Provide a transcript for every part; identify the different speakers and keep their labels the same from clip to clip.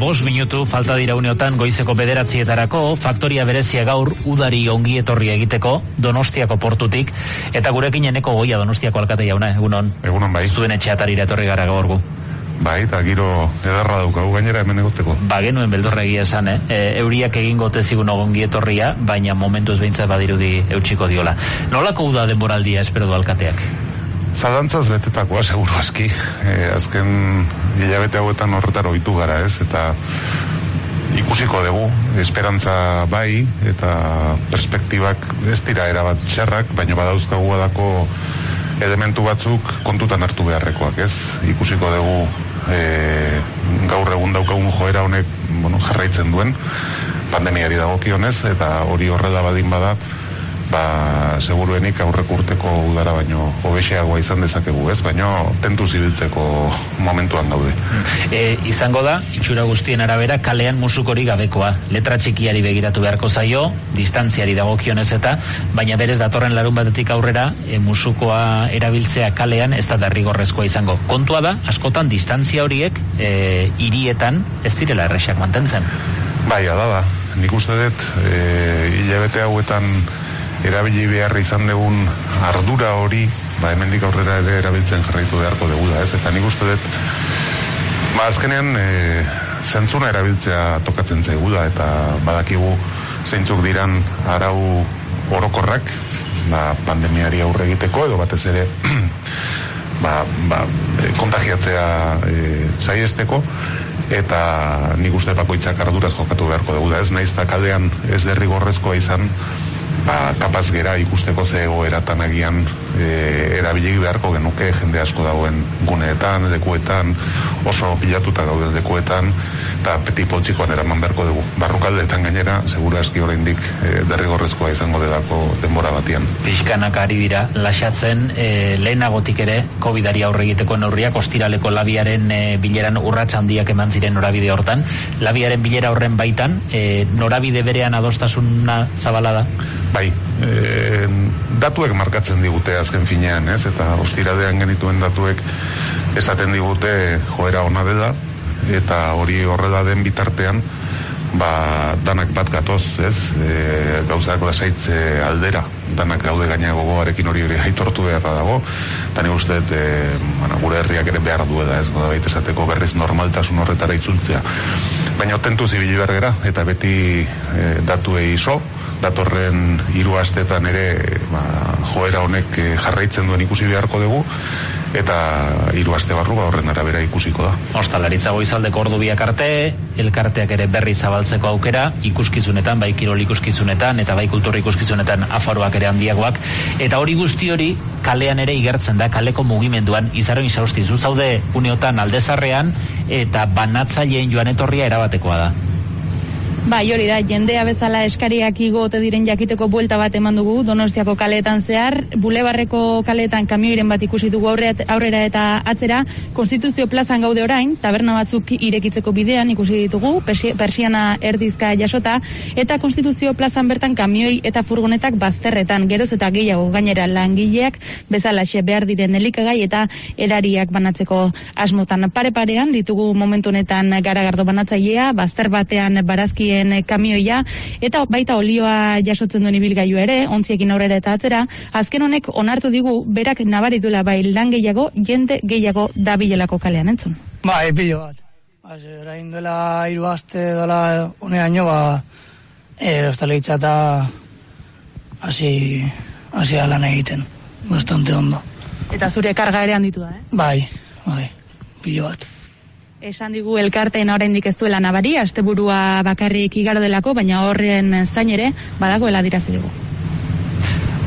Speaker 1: bos minutu falta dira uneotan goizeko bederatzietarako, faktoria berezia gaur udari ongi etorri egiteko, donostiako portutik, eta gurekin eneko goia donostiako alkate jauna, egunon?
Speaker 2: Egunon bai.
Speaker 1: Zuen etxeatarira etorri gara gaur gu.
Speaker 2: Bai, eta giro edarra daukagu gainera hemen egoteko.
Speaker 1: Ba, genuen beldurra egia esan, eh? E, euriak egin gote zigun ongi etorria, baina momentuz behintzat badirudi eutxiko diola. Nolako uda denboraldia espero du alkateak?
Speaker 2: Zalantzaz betetakoa, seguru aski. E, azken hilabete hauetan horretar ohitu gara ez, eta ikusiko dugu, esperantza bai, eta perspektibak ez dira erabat txarrak, baina badauzkagu dako elementu batzuk kontutan hartu beharrekoak ez. Ikusiko dugu e, gaur egun daukagun joera honek bueno, jarraitzen duen, pandemiari dagokionez, eta hori horrela badin bada, ba, seguruenik aurreko urteko udara baino hobeseagoa izan dezakegu, ez? Baino tentu zibiltzeko momentuan daude.
Speaker 1: E, izango da, itxura guztien arabera, kalean musukori gabekoa. Letra txikiari begiratu beharko zaio, distantziari dagokionez eta, baina berez datorren larun batetik aurrera, e, musukoa erabiltzea kalean ez da derrigorrezkoa izango. Kontua da, askotan distantzia horiek e, irietan ez direla erresak mantentzen.
Speaker 2: Bai, da, da. Nik uste dut, e, hilabete hauetan erabili behar izan dugun ardura hori, ba, hemendik aurrera ere erabiltzen jarraitu beharko dugu da, ez? Eta nik uste dut, ba, azkenean, e, zentzuna erabiltzea tokatzen zaigu da, eta badakigu zeintzuk diran arau orokorrak, ba, pandemiari aurre egiteko, edo batez ere, ba, ba, e, kontagiatzea e, saiesteko, eta nik uste bakoitzak arduraz jokatu beharko dugu da, ez naiz kaldean ez derrigorrezkoa izan, ba, kapaz gera ikusteko ze egoeratan agian e, erabilik beharko genuke jende asko dagoen guneetan, lekuetan, oso pilatuta gauden lekuetan, eta peti potxikoan eraman beharko dugu. Barrukaldeetan gainera, segura eski oraindik e, derrigorrezkoa izango dedako denbora batian.
Speaker 1: Fiskanak ari dira, lasatzen e, lehenagotik ere, COVID-ari aurre egiteko neurriak, ostiraleko labiaren e, bileran urratsa handiak eman ziren norabide hortan, labiaren bilera horren baitan, e, norabide berean adostasuna zabala da?
Speaker 2: Bai, e, datuek markatzen digute azken finean, ez? Eta ostiradean genituen datuek esaten digute joera ona dela eta hori horrela den bitartean ba, danak bat gatoz, ez? E, gauzak lasaitze aldera, danak gaude gaina gogoarekin hori hori haitortu beharra dago, eta ni uste, e, bueno, gure herriak ere behar duela, ez? Goda baita esateko berriz normaltasun horretara itzultzea. Baina tentu zibili bergera, eta beti e, datuei iso, datorren hiru astetan ere ba, joera honek eh, jarraitzen duen ikusi beharko dugu eta hiru aste barru ba horren arabera ikusiko da.
Speaker 1: Ostalaritza goizaldeko ordu biak arte, elkarteak ere berri zabaltzeko aukera, ikuskizunetan, bai kirol ikuskizunetan eta bai kultur ikuskizunetan afaroak ere handiagoak eta hori guzti hori kalean ere igertzen da kaleko mugimenduan izaro izausti zu zaude uneotan aldezarrean eta banatzaileen joan etorria erabatekoa da.
Speaker 3: Bai, hori da, jendea bezala eskariak igote diren jakiteko buelta bat eman dugu Donostiako kaleetan zehar, Bulebarreko kaleetan kamioiren bat ikusi dugu aurrera eta atzera, Konstituzio plazan gaude orain, taberna batzuk irekitzeko bidean ikusi ditugu, persiana erdizka jasota, eta Konstituzio plazan bertan kamioi eta furgonetak bazterretan, geroz eta gehiago gainera langileak bezala xe behar diren elikagai eta erariak banatzeko asmotan. Pare-parean, ditugu momentu honetan garagardo banatzailea, bazter batean barazki dien kamioia eta baita olioa jasotzen duen ibilgailu ere, ontziekin aurrera eta atzera, azken honek onartu digu berak nabaritula bai lan gehiago, jende gehiago dabilelako kalean entzun.
Speaker 4: Ba, epillo bat. Ba, orain duela hiru aste dola uneaino ba e, ostaleitza eta hasi hasi lan egiten. Bastante ondo.
Speaker 3: Eta zure karga ere handitu da, eh?
Speaker 4: Bai, bai. Pilo bat.
Speaker 3: Esan digu elkarteen oraindik ez duela nabari, asteburua bakarrik igaro delako, baina horren zain ere badagoela dirazi dugu.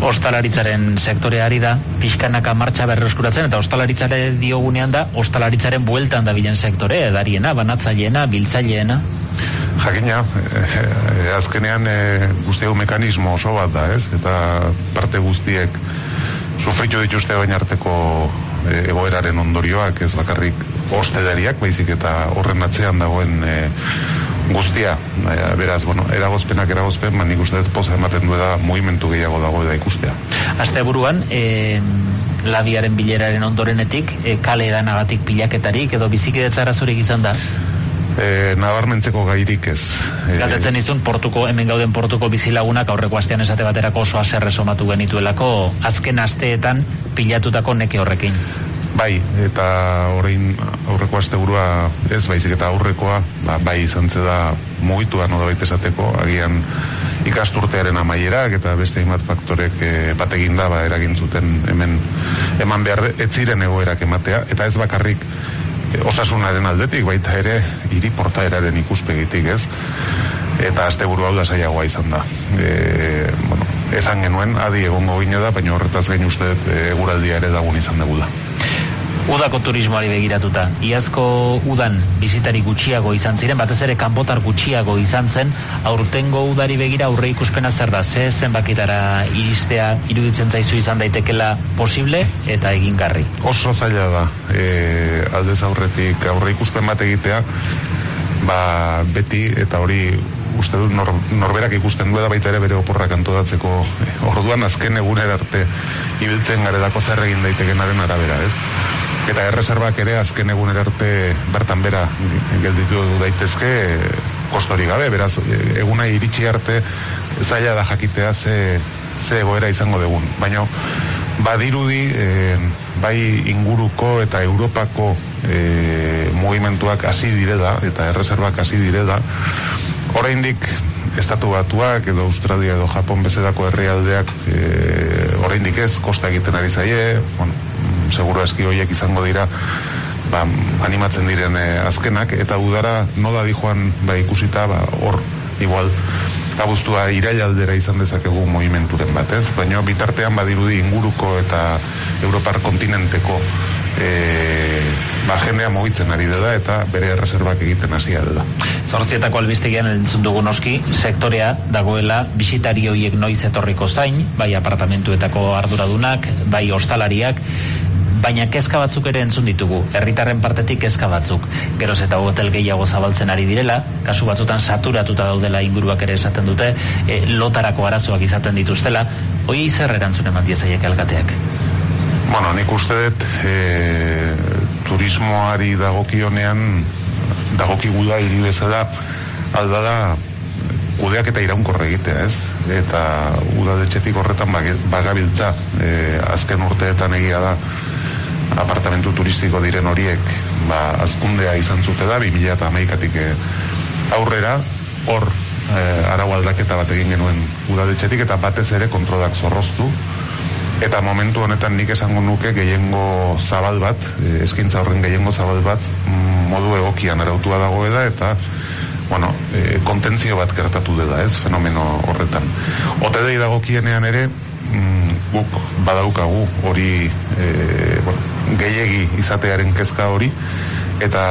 Speaker 1: Ostalaritzaren sektoreari da, pixkanaka martxa berreskuratzen, eta ostalaritzare diogunean da, ostalaritzaren bueltan da bilen sektore, edariena, banatzaileena, biltzaileena.
Speaker 2: Jakina, eh, azkenean eh, guztiago mekanismo oso bat da, ez? Eta parte guztiek sufritu dituzte bain arteko eh, egoeraren ondorioak, ez bakarrik ostedariak, baizik eta horren atzean dagoen e, guztia, e, beraz, bueno, eragozpenak eragozpen, man nik uste dut poza ematen du da movimentu gehiago dago da ikustea.
Speaker 1: Aste buruan, e, labiaren bileraren ondorenetik, e, kale edanagatik pilaketarik, edo bizikidetzara zurik izan da?
Speaker 2: e, nabarmentzeko gairik ez.
Speaker 1: E, Galdetzen izun, portuko, hemen gauden portuko bizilagunak aurreko astean esate baterako oso aserre somatu genituelako azken asteetan pilatutako neke horrekin.
Speaker 2: Bai, eta horrein aurreko asteburua ez baizik eta aurrekoa ba, bai izan da mugitua no da esateko, agian ikasturtearen amaierak eta beste imat faktorek e, bat da ba, eragin zuten hemen eman behar etziren egoerak ematea, eta ez bakarrik osasunaren aldetik, baita ere, hiri portaeraren ikuspegitik, ez? Eta azte buru hau da zaiagoa izan da. E, bueno, esan genuen, adi egongo gine da, baina horretaz gain uste e, eguraldia ere dagun izan dugu da.
Speaker 1: Udako turismoari begiratuta. Iazko udan bizitari gutxiago izan ziren, batez ere kanpotar gutxiago izan zen, aurtengo udari begira aurre ikuspena zer da, ze zenbakitara iristea iruditzen zaizu izan daitekela posible eta egingarri.
Speaker 2: Oso zaila da, e, aldez aurretik aurre ikuspen bat egitea, ba, beti eta hori uste dut nor, norberak ikusten du da baita ere bere oporrak antodatzeko orduan azken egunera arte ibiltzen garelako zer egin daitekenaren arabera, ez? Eta erreserbak ere azken egun arte bertan bera gelditu daitezke kostori gabe, beraz eguna iritsi arte zaila da jakitea ze, ze egoera izango dugun. Baina badirudi e, bai inguruko eta Europako e, mugimentuak hasi direla eta erreserbak hasi direla oraindik estatu batuak edo Australia edo Japon bezedako herrialdeak e, oraindik ez kosta egiten ari zaie bueno, seguro eski horiek izango dira ba, animatzen diren eh, azkenak eta udara nola di joan ba, ikusita ba, hor igual abuztua irailaldera izan dezakegu movimenturen batez, baina bitartean badirudi inguruko eta Europar kontinenteko e, ba, jendea mogitzen ari dela eta bere erreserbak egiten hasia dela.
Speaker 1: Zortzietako albistegian entzun dugu noski, sektorea dagoela bisitari horiek noiz etorriko zain, bai apartamentuetako arduradunak, bai ostalariak, baina kezka batzuk ere entzun ditugu, herritarren partetik kezka batzuk. Geroz eta hotel gehiago zabaltzen ari direla, kasu batzutan saturatuta daudela inguruak ere esaten dute, e, lotarako arazoak izaten dituztela, hoi zer erantzun eman diezaiek alkateak?
Speaker 2: Bueno, nik uste dut e, turismoari dagokionean dagokigu da hiri bezala alda da kudeak eta iraunkorre egitea, ez? Eta udadetxetik horretan bagabiltza e, azken urteetan egia da apartamentu turistiko diren horiek ba, azkundea izan zute da 2000 eta amaikatik eh, aurrera hor e, arau aldaketa bat egin genuen udadetxetik eta batez ere kontrolak zorroztu. Eta momentu honetan nik esango nuke gehiengo zabal bat e, eskintza horren gehiengo zabal bat mm, modu egokian arautua dagoela eta bueno, e, kontentzio bat gertatu dela ez, fenomeno horretan. Otedei dagokienean ere mm, guk badaukagu hori e, bueno, gehiegi izatearen kezka hori eta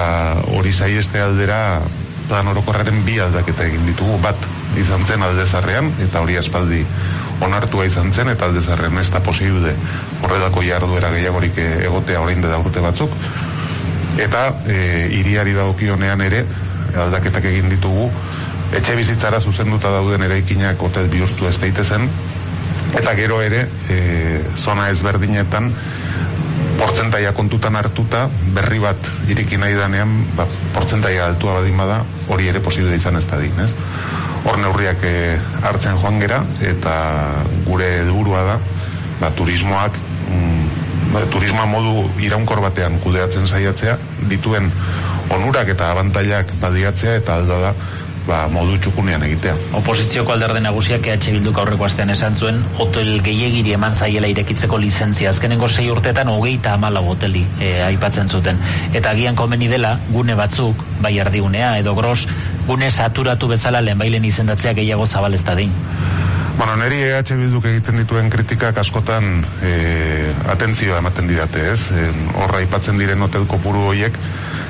Speaker 2: hori saieste aldera plan orokorraren bi aldaketa egin ditugu. Bat izan zen aldezarrean eta hori aspaldi onartua izan zen eta aldezarrean ez da posible horredako jarduera gehiagorik egotea orain da urte batzuk. Eta e, iriari dagokionean ere aldaketak egin ditugu. Etxe bizitzara zuzenduta dauden eraikinak hotel bihurtu ez daitezen. Eta gero ere e, zona ezberdinetan portzentaia kontutan hartuta berri bat iriki nahi danean ba, portzentaia altua badin bada hori ere posible izan ez da din, ez? Hor neurriak e, hartzen joan gera eta gure helburua da ba, turismoak mm, ba, turismoa modu iraunkor batean kudeatzen saiatzea dituen onurak eta abantailak badiatzea eta alda da ba, modu txukunean egitea.
Speaker 1: Oposizioko alderde nagusiak EH Bilduk aurreko astean esan zuen hotel gehiegiri eman zaiela irekitzeko lizentzia. Azkenengo sei urtetan hogeita amala hoteli e, aipatzen zuten. Eta agian komeni dela gune batzuk, bai erdigunea edo gros, gune saturatu bezala lehenbailen izendatzea gehiago zabalezta din.
Speaker 2: Bueno, neri EH Bilduk egiten dituen kritikak askotan e, atentzioa ematen didate, ez? E, horra aipatzen diren hotel kopuru horiek,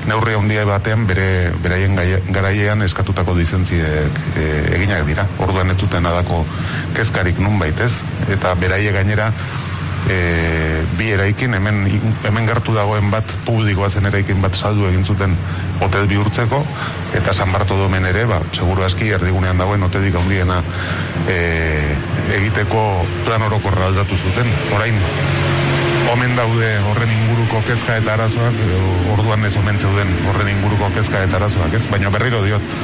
Speaker 2: neurri handia batean bere beraien garaiean eskatutako lizentziek e, eginak dira. Orduan ez zuten adako kezkarik nunbait, ez? Eta beraie gainera e, bi eraikin hemen hemen gertu dagoen bat publikoa zen eraikin bat saldu egin zuten hotel bihurtzeko eta San Bartolomen ere, ba, seguru aski erdigunean dagoen hotelik handiena e, egiteko plan orokorra aldatu zuten. Orain omen daude horren inguruko kezka eta arazoak, orduan ez omen zeuden horren inguruko kezka eta arazoak, ez? Baina berriro diot,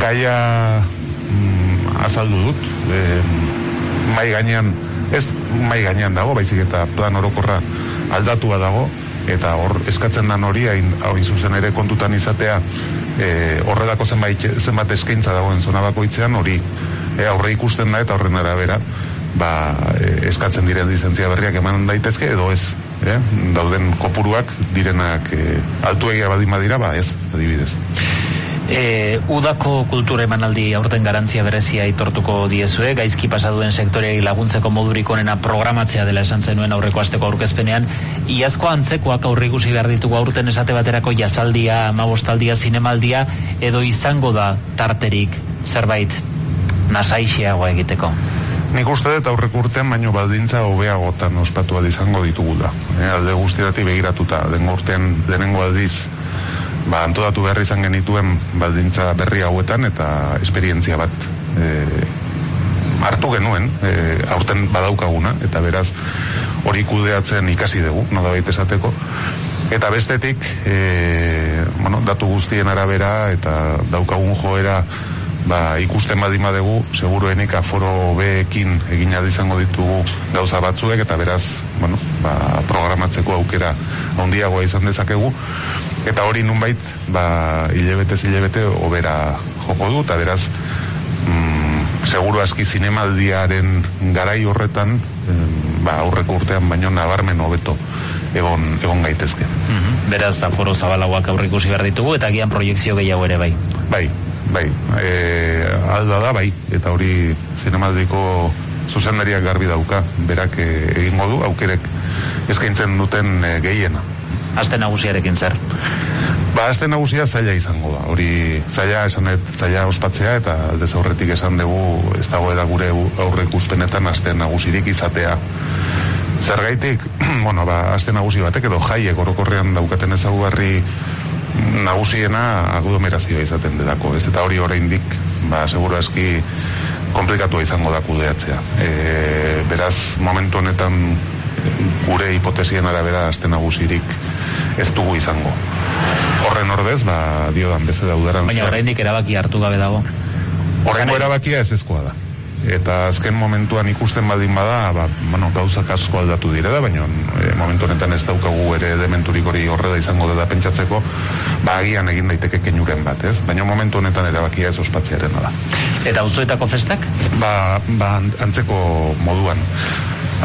Speaker 2: gaia mm, azaldu dut, e, mai gainean, ez mai gainean dago, baizik eta plan orokorra aldatua dago, eta hor eskatzen dan hori, hain, hain zuzen ere kontutan izatea, e, horrelako zenbait, zenbat eskaintza dagoen zona bakoitzean, hori e, aurre ikusten da eta horren arabera, ba, e, eskatzen diren lizentzia berriak eman daitezke edo ez eh? dauden kopuruak direnak e, altu egia badima dira ba ez, adibidez
Speaker 1: E, udako kultura emanaldi aurten garantzia berezia itortuko diezue, gaizki pasaduen sektoreai laguntzeko modurik onena programatzea dela esan zenuen aurreko asteko aurkezpenean, iazko antzekoak aurrikusi behar ditugu aurten esate baterako jazaldia, amabostaldia, zinemaldia, edo izango da tarterik zerbait nasaixiagoa egiteko.
Speaker 2: Nik uste dut aurreko urtean baino baldintza hobeagotan ospatu izango ditugula. E, alde guztietati begiratuta, den urtean denengo aldiz ba, antodatu behar izan genituen baldintza berri hauetan eta esperientzia bat e, hartu genuen e, aurten badaukaguna eta beraz hori kudeatzen ikasi dugu, no da esateko. Eta bestetik, e, bueno, datu guztien arabera eta daukagun joera ba, ikusten badima dugu, seguruenik aforo beekin egin izango ditugu gauza batzuek, eta beraz, bueno, ba, programatzeko aukera handiagoa izan dezakegu, eta hori nunbait, ba, hilebete zilebete, obera joko du, eta beraz, mm, seguru aski zinemaldiaren garai horretan, ba, aurreko urtean baino nabarmen hobeto egon, egon gaitezke.
Speaker 1: Mm Beraz, da foro zabalagoak aurrikusi behar ditugu, eta gian proiektzio gehiago ere bai.
Speaker 2: Bai, bai, e, alda da, bai, eta hori zinemaldiko zuzendariak garbi dauka, berak e, egingo du, aukerek eskaintzen duten e, gehiena.
Speaker 1: Aste nagusiarekin zer?
Speaker 2: Ba, aste nagusia zaila izango da. Hori zaila esanet, zaila ospatzea eta aldez aurretik esan dugu ez dagoela gure aurre ikuspenetan aste nagusirik izatea. Zergaitik, bueno, ba, aste nagusi batek edo jaiek orokorrean daukaten ezagugarri nagusiena aglomerazioa izaten dedako, ez eta hori oraindik ba, seguro eski komplikatu izango da kudeatzea. E, beraz, momentu honetan gure hipotesien arabera aste nagusirik ez dugu izango. Horren ordez, ba, dio dan beze daudaran.
Speaker 1: Baina oraindik erabaki hartu gabe dago.
Speaker 2: Horrengo erabakia ez ezkoa da eta azken momentuan ikusten baldin bada, ba, bueno, gauzak asko aldatu dire da, baina e, momentu honetan ez daukagu ere dementurik hori horrela izango da pentsatzeko, ba, agian egin daiteke kenuren bat, ez? Baina momentu honetan erabakia ez ospatzearen da.
Speaker 1: Eta auzoetako festak?
Speaker 2: Ba, ba antzeko moduan.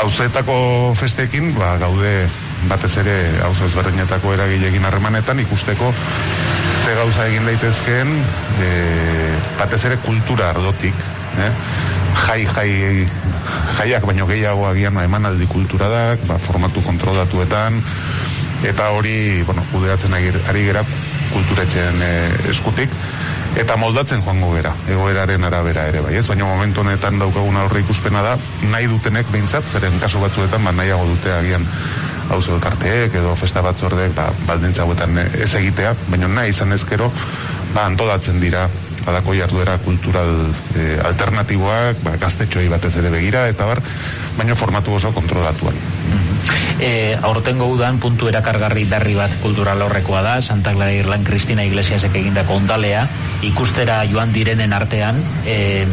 Speaker 2: Auzoetako festekin, ba, gaude batez ere auzo ezberdinetako eragilegin harremanetan ikusteko ze gauza egin daitezkeen e, batez ere kultura ardotik eh? jai, jai, jaiak baino gehiago agian emanaldi kulturadak, ba, formatu kontrolatuetan, eta hori, bueno, kudeatzen ari gera kulturetxeen e, eskutik, eta moldatzen joango gera, egoeraren arabera ere bai, ez? Baina momentu honetan daukagun aurre ikuspena da, nahi dutenek behintzat, zeren kasu batzuetan, ba, nahiago dute agian hauzo elkarteek edo festa batzordek ba, baldintza hauetan ez egitea, baina nahi izan ezkero, ba, antolatzen dira alako jarduera kultural e, alternatiboak, ba, gaztetxoi batez ere begira, eta bar, baina formatu oso kontrolatuan.
Speaker 1: E, aurtengo udan puntu erakargarri darri bat kultural horrekoa da, Santa Clara Irlan Cristina Iglesiasek egindako ondalea, ikustera joan direnen artean, e,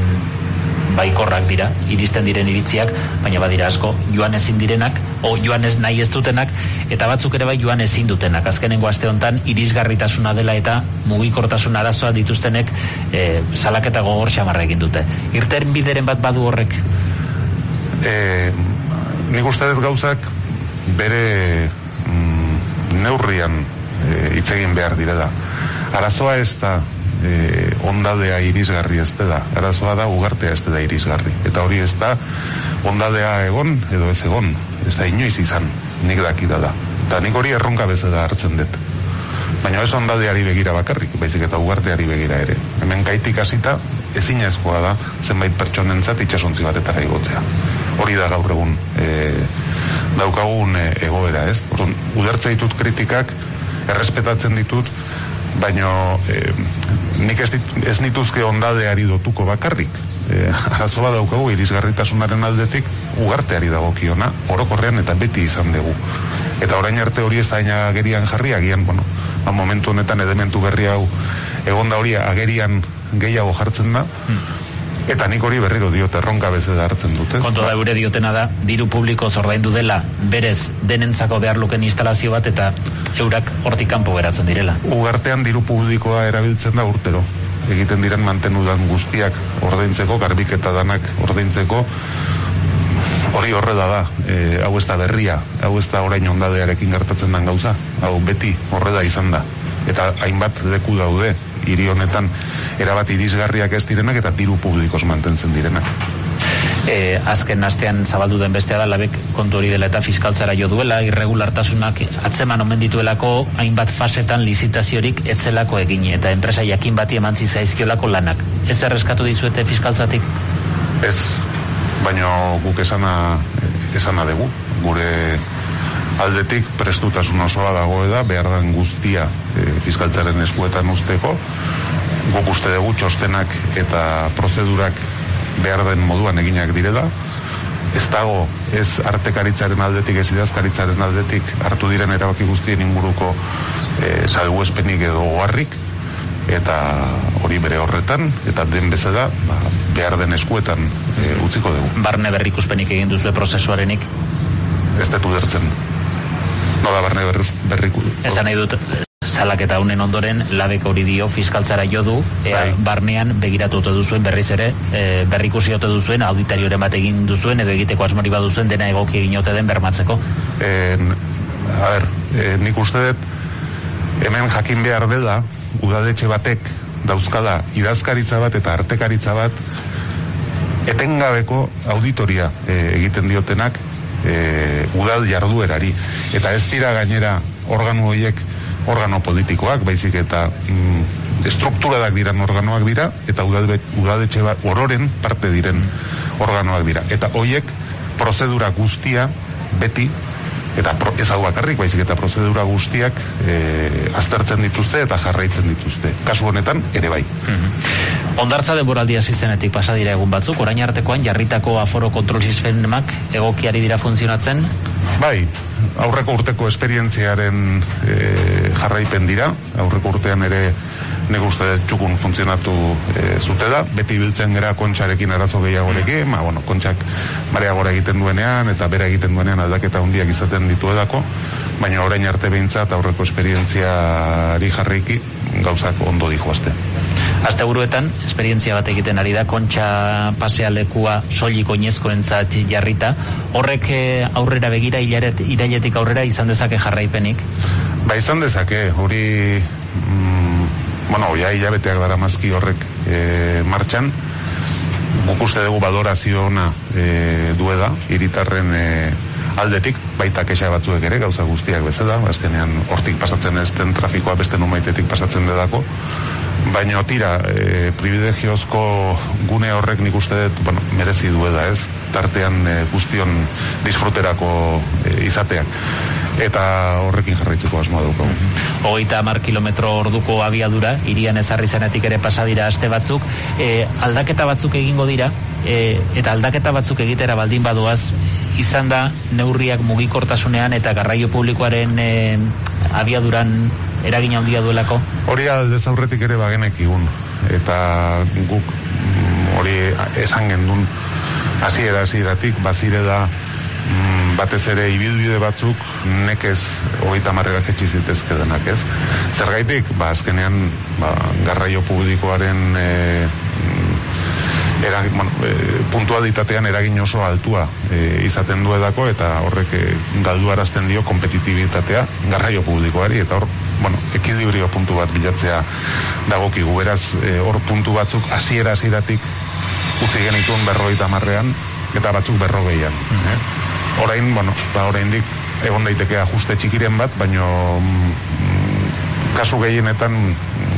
Speaker 1: baikorrak dira, iristen diren iritziak, baina badira asko, joan ezin direnak, o joan ez nahi ez dutenak, eta batzuk ere bai joan ezin dutenak. Azkenengo aste honetan irisgarritasuna dela eta mugikortasun arazoa dituztenek e, salaketa gogor xamarra egin dute. Irten bideren bat badu horrek?
Speaker 2: E, nik uste dut gauzak bere mm, neurrian e, egin behar direla. Arazoa ez da e, ondadea irisgarri ez da. Arazoa da ugartea ez da irisgarri. Eta hori ez da ondadea egon edo ez egon. Ez da inoiz izan nik dakida da. Eta nik hori erronka bezala hartzen dut. Baina ez ondadeari begira bakarrik, baizik eta ugarteari begira ere. Hemen kaitik hasita ezin ezkoa da zenbait pertsonentzat itxasontzi batetara igotzea. Hori da gaur egun e, daukagun e, egoera, ez? Orduan, udertza ditut kritikak, errespetatzen ditut, baino e, nik ez, dit, ez nituzke ondadeari dotuko bakarrik. E, arazo bat daukagu irisgarritasunaren aldetik, ugarteari dagokiona, orokorrean eta beti izan dugu. Eta orain arte hori ez da agerian jarri, agian, bueno, ba, momentu honetan edementu berri hau egonda hori agerian gehiago jartzen da, Eta nik hori berriro diot erronka beze da hartzen dut, ez?
Speaker 1: Konto da gure diotena da, diru publiko zordaindu dela, berez denentzako behar luken instalazio bat eta eurak hortik kanpo geratzen direla.
Speaker 2: Ugartean diru publikoa erabiltzen da urtero. Egiten diren mantenudan guztiak ordaintzeko, garbiketa danak ordaintzeko, hori horre da e, hau ez da berria, hau ez da orain ondadearekin gertatzen den gauza, hau beti horre da izan da. Eta hainbat deku daude, hiri honetan erabat irisgarriak ez direnak eta diru publikoz mantentzen direnak.
Speaker 1: E, azken astean zabaldu den bestea da labek kontu hori dela eta fiskaltzara jo duela irregulartasunak atzeman omen dituelako hainbat fasetan lizitaziorik etzelako egin eta enpresa jakin bati emantzi zaizkiolako lanak ez erreskatu dizuete fiskaltzatik?
Speaker 2: Ez, baina guk esana esana dugu gure aldetik prestutasun osoa dago da behar den guztia e, fiskaltzaren eskuetan usteko guk uste dugu txostenak eta prozedurak behar den moduan eginak direla. Ez dago ez artekaritzaren aldetik ez idazkaritzaren aldetik hartu diren erabaki guztien inguruko e, salgu espenik edo goarrik eta hori bere horretan eta den bezala ba, behar den eskuetan e, utziko dugu.
Speaker 1: Barne berrikuspenik egin duzue prozesuarenik?
Speaker 2: Ez detu dertzen nola barne berruz, berriku.
Speaker 1: Esan nahi dut, salaketa honen ondoren labek hori dio fiskaltzara jo du ea, bai. barnean begiratu ote duzuen berriz ere e, berrikusi ote duzuen auditarioren bat egin duzuen edo egiteko asmori baduzuen dena egoki egin ote den bermatzeko
Speaker 2: en, a ber, e, nik uste dut hemen jakin behar dela udadetxe batek dauzkala idazkaritza bat eta artekaritza bat etengabeko auditoria e, egiten diotenak e, udal jarduerari. Eta ez dira gainera organo horiek organo politikoak, baizik eta mm, estrukturadak diran organoak dira, eta udadetxe bat ororen parte diren organoak dira. Eta horiek prozedura guztia beti eta pro, ez hau bakarrik baizik eta prozedura guztiak e, aztertzen dituzte eta jarraitzen dituzte. Kasu honetan ere bai.
Speaker 1: Mm Ondartza denboraldia zizenetik pasa dira egun batzuk, orain artekoan jarritako aforo kontrol sistemak egokiari dira funtzionatzen?
Speaker 2: Bai, aurreko urteko esperientziaren e, jarraipen dira, aurreko urtean ere nik uste txukun funtzionatu e, zute da, beti biltzen gara kontxarekin arazo gehiagorekin, ma, bueno, kontxak mareagora egiten duenean, eta bera egiten duenean aldaketa handiak izaten ditu edako, baina orain arte behintzat aurreko esperientziari jarraiki gauzak ondo dijo azte.
Speaker 1: Azte buruetan, esperientzia bat egiten ari da, kontxa pasea lekua soilik oinezkoentzat jarrita, horrek eh, aurrera begira ilaret, irailetik aurrera izan dezake jarraipenik?
Speaker 2: Ba izan dezake, hori mm, bueno, ja hilabeteak dara mazki horrek e, martxan, guk uste dugu badorazio ona e, dueda, iritarren e, aldetik, baita kexa batzuek ere, gauza guztiak bezala, azkenean hortik pasatzen ez den trafikoa beste numaitetik pasatzen dedako, baina tira, e, privilegiozko gune horrek nik uste dut, bueno, merezi dueda ez, tartean e, guztion disfruterako e, izateak eta horrekin jarraitzeko asmoa daukagu.
Speaker 1: Hogeita mar kilometro orduko abiadura, irian ezarri zenetik ere pasadira aste batzuk, e, aldaketa batzuk egingo dira, e, eta aldaketa batzuk egitera baldin badoaz, izan da neurriak mugikortasunean eta garraio publikoaren e, abiaduran eragin handia duelako?
Speaker 2: Hori aldez aurretik ere bagenek igun, eta guk mm, hori esan gendun hasiera hasieratik bazire da mm, batez ere ibilbide batzuk nekez hogeita marrera ketxi zitezke denak ez. Zergaitik, ba, azkenean ba, garraio publikoaren e, eragin, bueno, e, puntualitatean eragin oso altua e, izaten du edako eta horrek e, galdu arazten dio kompetitibitatea garraio publikoari eta hor bueno, ekilibrio puntu bat bilatzea dagokigu beraz e, hor puntu batzuk hasiera hasieratik utzi genituen berrogeita marrean eta batzuk berrogeian mm orain, bueno, ba, orain dik egon daiteke ajuste txikiren bat, baino mm, kasu gehienetan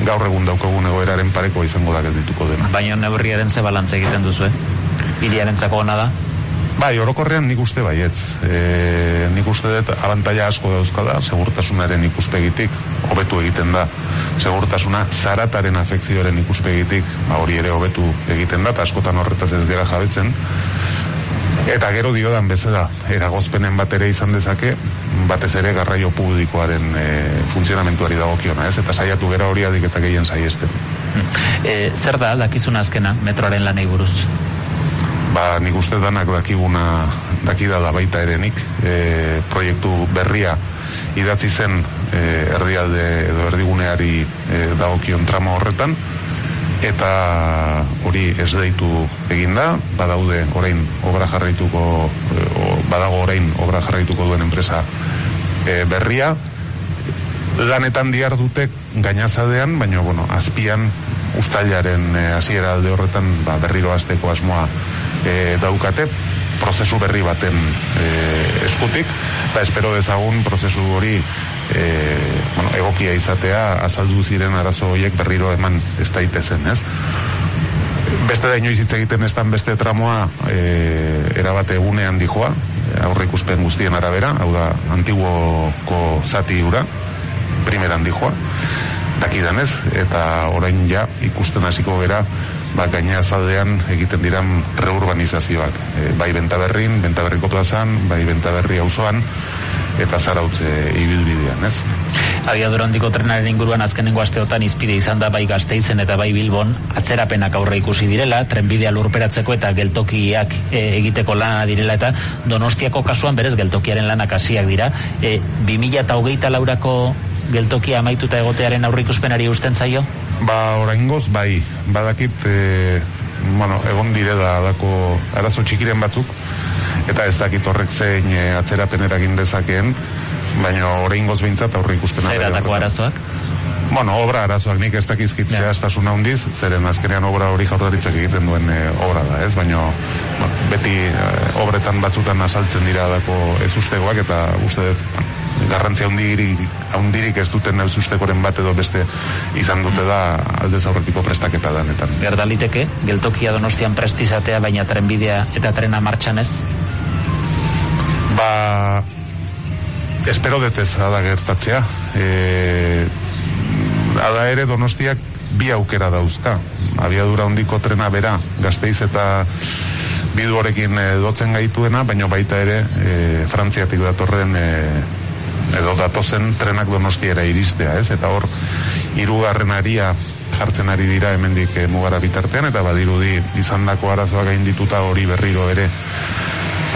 Speaker 2: gaur egun daukagun egoeraren pareko izango da geldituko dena.
Speaker 1: Baina neurriaren ze balantza egiten duzu, eh? Iriaren zako hona da?
Speaker 2: Bai, orokorrean nik uste baiet. E, nik uste dut abantaia asko dauzkala, segurtasunaren ikuspegitik, hobetu egiten da. Segurtasuna zarataren afekzioaren ikuspegitik, ba, hori ere hobetu egiten da, eta askotan horretaz ez gera jabetzen Eta gero diodan bezala, eragozpenen bat ere izan dezake, batez ere garraio publikoaren e, funtzionamentuari dagokiona, ez? Eta saiatu gero hori adik eta gehien saiesten.
Speaker 1: E, zer da, dakizun azkena, metroaren lanei buruz?
Speaker 2: Ba, nik uste danak dakiguna, dakida da baita erenik, e, proiektu berria idatzi zen e, erdialde edo erdiguneari e, dagokion tramo horretan, eta hori ez deitu eginda, badaude orain obra jarraituko badago orain obra jarraituko duen enpresa e, berria. Lanetan diar dute gainazadean, baina bueno, azpian ustailaren e, hasiera alde horretan ba, berriro azteko asmoa e, daukate prozesu berri baten e, eskutik. Eta espero dezagun prozesu hori e, bueno, egokia izatea azaldu ziren arazo horiek berriro eman ez daitezen, ez? Beste da inoiz hitz egiten ez beste tramoa e, erabate egunean dijoa, aurre ikuspen guztien arabera, hau da, antiguoko zati ura, primeran dijoa, dakidan ez, eta orain ja ikusten hasiko gera, ba, gaina azaldean egiten diran reurbanizazioak, e, bai bentaberrin, bentaberriko plazan, bai bentaberri auzoan, eta zarautze ibilbidean, ez?
Speaker 1: Abiadura handiko trenaren inguruan azkenengo asteotan izpide izan da bai gazteizen eta bai bilbon atzerapenak aurre ikusi direla, trenbidea lurperatzeko eta geltokiak e, egiteko lana direla eta donostiako kasuan berez geltokiaren lanak hasiak dira. E, 2000 eta hogeita laurako geltokia amaituta egotearen aurre ikuspenari usten zaio?
Speaker 2: Ba, oraingoz, bai, badakit, e, bueno, egon dire da, dako arazo txikiren batzuk, eta ez dakit horrek zein e, atzerapen eragin dezakeen, baina orain goz bintzat aurre ikuspena.
Speaker 1: Zer atako arazoak?
Speaker 2: Bueno, obra arazoak nik ez dakizkit yeah. zehaztasuna hundiz, zeren azkenean obra hori jaurlaritzak egiten duen e, obra da, ez? Baina bueno, beti e, obretan batzutan asaltzen dira dako ez ustegoak eta uste dut garrantzia hundirik, hundirik ez duten ez ustekoren bat edo beste izan dute da aldez aurretiko prestaketa danetan.
Speaker 1: Gerdaliteke, geltokia donostian prestizatea baina trenbidea eta trena martxan ez?
Speaker 2: Ba, espero detez ada gertatzea. E, ada ere donostiak bi aukera dauzka. Abiadura hondiko trena bera, gazteiz eta bidu horrekin e, dotzen gaituena, baina baita ere e, frantziatik datorren e, edo datozen trenak donostiera iristea, ez? Eta hor, irugarren aria jartzen ari dira hemendik e, mugara bitartean, eta badirudi izan dako arazoa gaindituta hori berriro ere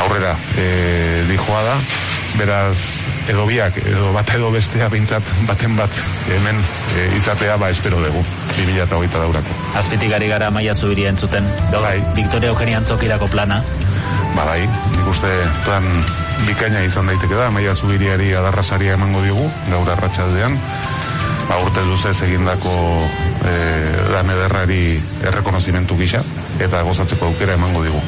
Speaker 2: aurrera e, dijoa da. Beraz edo biak edo bat edo bestea bintzat baten bat hemen e, izatea ba espero dugu 2008 daurako.
Speaker 1: Azpitik ari gara maia zubiri entzuten. Gaur bai. Victoria Eugenia Antzokirako plana.
Speaker 2: Ba bai, nik uste plan bikaina izan daiteke da maia zubiriari adarrasaria emango diogu gaur arratsaldean ba urte luzez egindako e, lan ederrari errekonozimentu gisa eta gozatzeko aukera emango digu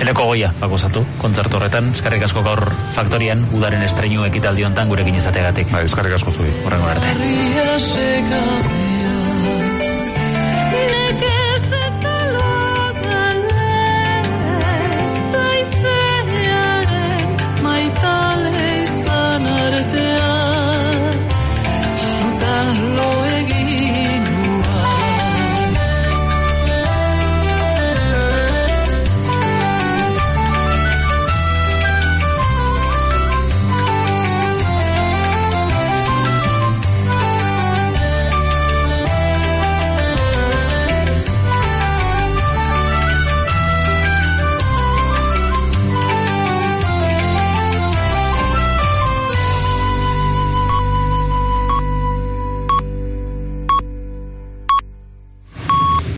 Speaker 1: Eneko goia, bakosatu, kontzertu horretan, eskarrik asko gaur faktorian, udaren estreinu ekitaldi hontan gurekin izategatik.
Speaker 2: Ba, eskarrik asko zui.
Speaker 1: Horrengo arte.